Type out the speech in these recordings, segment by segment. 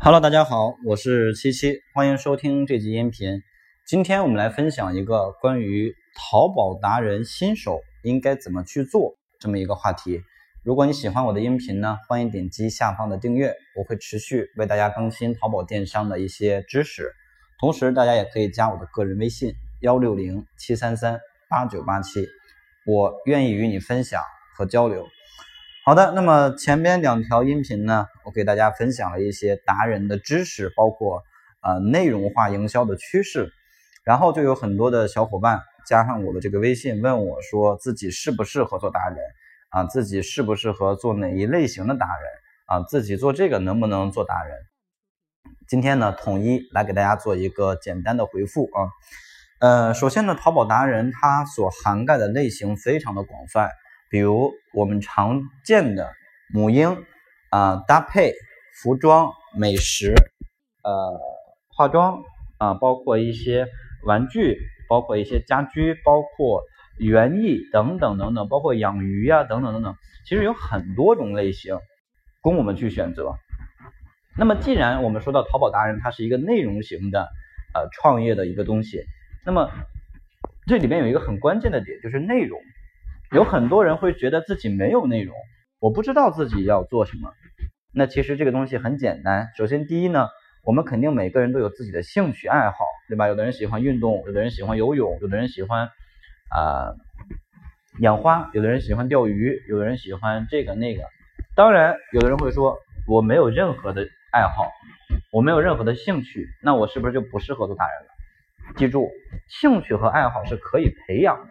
Hello，大家好，我是七七，欢迎收听这集音频。今天我们来分享一个关于淘宝达人新手应该怎么去做这么一个话题。如果你喜欢我的音频呢，欢迎点击下方的订阅，我会持续为大家更新淘宝电商的一些知识。同时，大家也可以加我的个人微信幺六零七三三八九八七，我愿意与你分享和交流。好的，那么前边两条音频呢，我给大家分享了一些达人的知识，包括呃内容化营销的趋势，然后就有很多的小伙伴加上我的这个微信问我说自己适不适合做达人啊，自己适不适合做哪一类型的达人啊，自己做这个能不能做达人？今天呢，统一来给大家做一个简单的回复啊，呃，首先呢，淘宝达人它所涵盖的类型非常的广泛。比如我们常见的母婴啊搭配服装美食呃化妆啊包括一些玩具包括一些家居包括园艺等等等等包括养鱼呀等等等等其实有很多种类型供我们去选择。那么既然我们说到淘宝达人它是一个内容型的呃创业的一个东西，那么这里面有一个很关键的点就是内容。有很多人会觉得自己没有内容，我不知道自己要做什么。那其实这个东西很简单。首先，第一呢，我们肯定每个人都有自己的兴趣爱好，对吧？有的人喜欢运动，有的人喜欢游泳，有的人喜欢啊养花，有的人喜欢钓鱼，有的人喜欢这个那个。当然，有的人会说我没有任何的爱好，我没有任何的兴趣，那我是不是就不适合做达人了？记住，兴趣和爱好是可以培养的，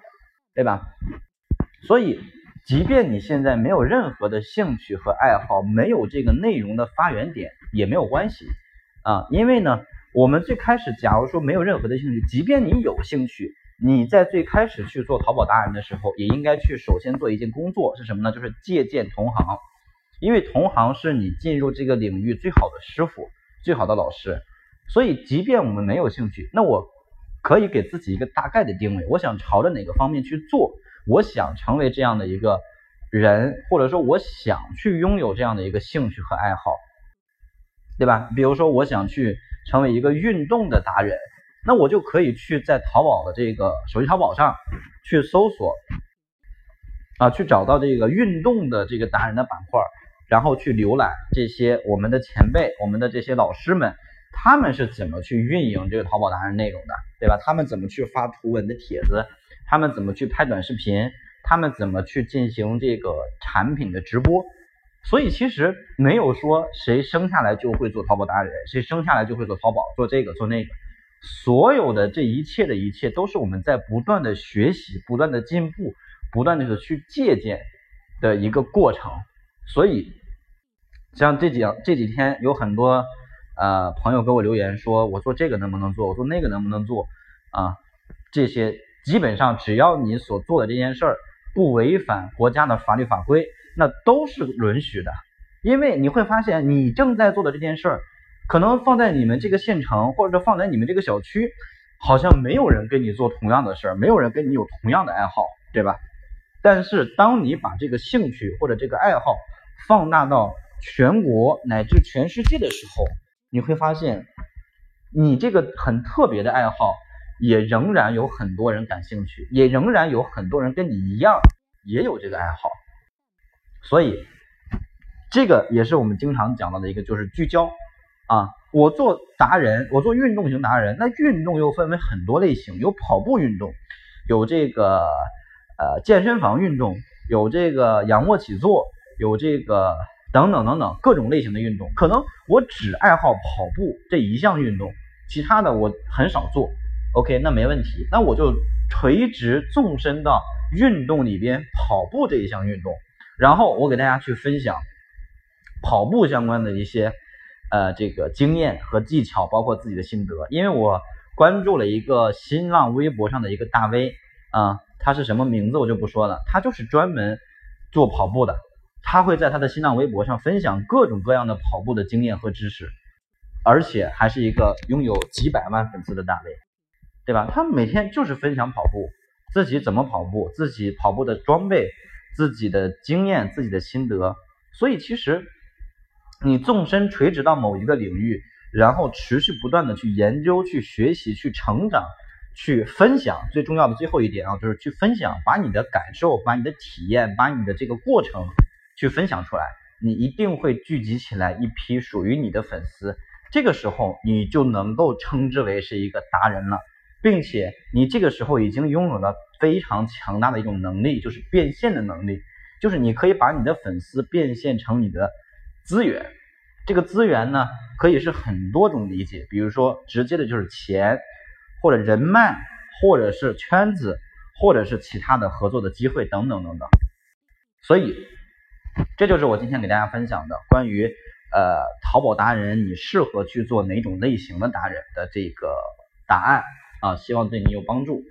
对吧？所以，即便你现在没有任何的兴趣和爱好，没有这个内容的发源点也没有关系啊，因为呢，我们最开始假如说没有任何的兴趣，即便你有兴趣，你在最开始去做淘宝达人的时候，也应该去首先做一件工作是什么呢？就是借鉴同行，因为同行是你进入这个领域最好的师傅、最好的老师。所以，即便我们没有兴趣，那我可以给自己一个大概的定位，我想朝着哪个方面去做。我想成为这样的一个人，或者说我想去拥有这样的一个兴趣和爱好，对吧？比如说我想去成为一个运动的达人，那我就可以去在淘宝的这个手机淘宝上去搜索啊，去找到这个运动的这个达人的板块，然后去浏览这些我们的前辈、我们的这些老师们，他们是怎么去运营这个淘宝达人内容的，对吧？他们怎么去发图文的帖子？他们怎么去拍短视频？他们怎么去进行这个产品的直播？所以其实没有说谁生下来就会做淘宝达人，谁生下来就会做淘宝，做这个做那个。所有的这一切的一切，都是我们在不断的学习、不断的进步、不断的去借鉴的一个过程。所以，像这几这几天有很多呃朋友给我留言说，我做这个能不能做？我做那个能不能做？啊，这些。基本上只要你所做的这件事儿不违反国家的法律法规，那都是允许的。因为你会发现，你正在做的这件事儿，可能放在你们这个县城，或者放在你们这个小区，好像没有人跟你做同样的事儿，没有人跟你有同样的爱好，对吧？但是当你把这个兴趣或者这个爱好放大到全国乃至全世界的时候，你会发现，你这个很特别的爱好。也仍然有很多人感兴趣，也仍然有很多人跟你一样也有这个爱好，所以这个也是我们经常讲到的一个，就是聚焦啊。我做达人，我做运动型达人，那运动又分为很多类型，有跑步运动，有这个呃健身房运动，有这个仰卧起坐，有这个等等等等各种类型的运动。可能我只爱好跑步这一项运动，其他的我很少做。OK，那没问题，那我就垂直纵深到运动里边跑步这一项运动，然后我给大家去分享跑步相关的一些呃这个经验和技巧，包括自己的心得。因为我关注了一个新浪微博上的一个大 V 啊，他是什么名字我就不说了，他就是专门做跑步的，他会在他的新浪微博上分享各种各样的跑步的经验和知识，而且还是一个拥有几百万粉丝的大 V。对吧？他每天就是分享跑步，自己怎么跑步，自己跑步的装备，自己的经验，自己的心得。所以其实你纵深垂直到某一个领域，然后持续不断的去研究、去学习、去成长、去分享。最重要的最后一点啊，就是去分享，把你的感受、把你的体验、把你的这个过程去分享出来。你一定会聚集起来一批属于你的粉丝，这个时候你就能够称之为是一个达人了，并且你这个时候已经拥有了非常强大的一种能力，就是变现的能力，就是你可以把你的粉丝变现成你的资源。这个资源呢，可以是很多种理解，比如说直接的就是钱，或者人脉，或者是圈子，或者是其他的合作的机会等等等等。所以。这就是我今天给大家分享的关于呃淘宝达人你适合去做哪种类型的达人的这个答案啊，希望对你有帮助。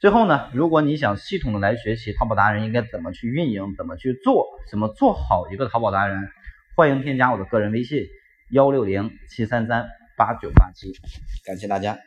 最后呢，如果你想系统的来学习淘宝达人应该怎么去运营，怎么去做，怎么做好一个淘宝达人，欢迎添加我的个人微信幺六零七三三八九八七，感谢大家。